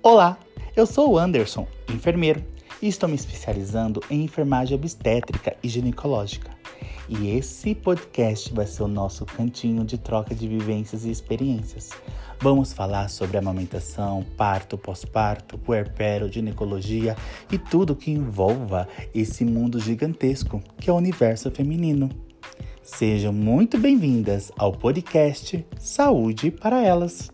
Olá, eu sou o Anderson, enfermeiro, e estou me especializando em enfermagem obstétrica e ginecológica. E esse podcast vai ser o nosso cantinho de troca de vivências e experiências. Vamos falar sobre amamentação, parto, pós-parto, puerpério, ginecologia e tudo que envolva esse mundo gigantesco que é o universo feminino. Sejam muito bem-vindas ao podcast Saúde para Elas.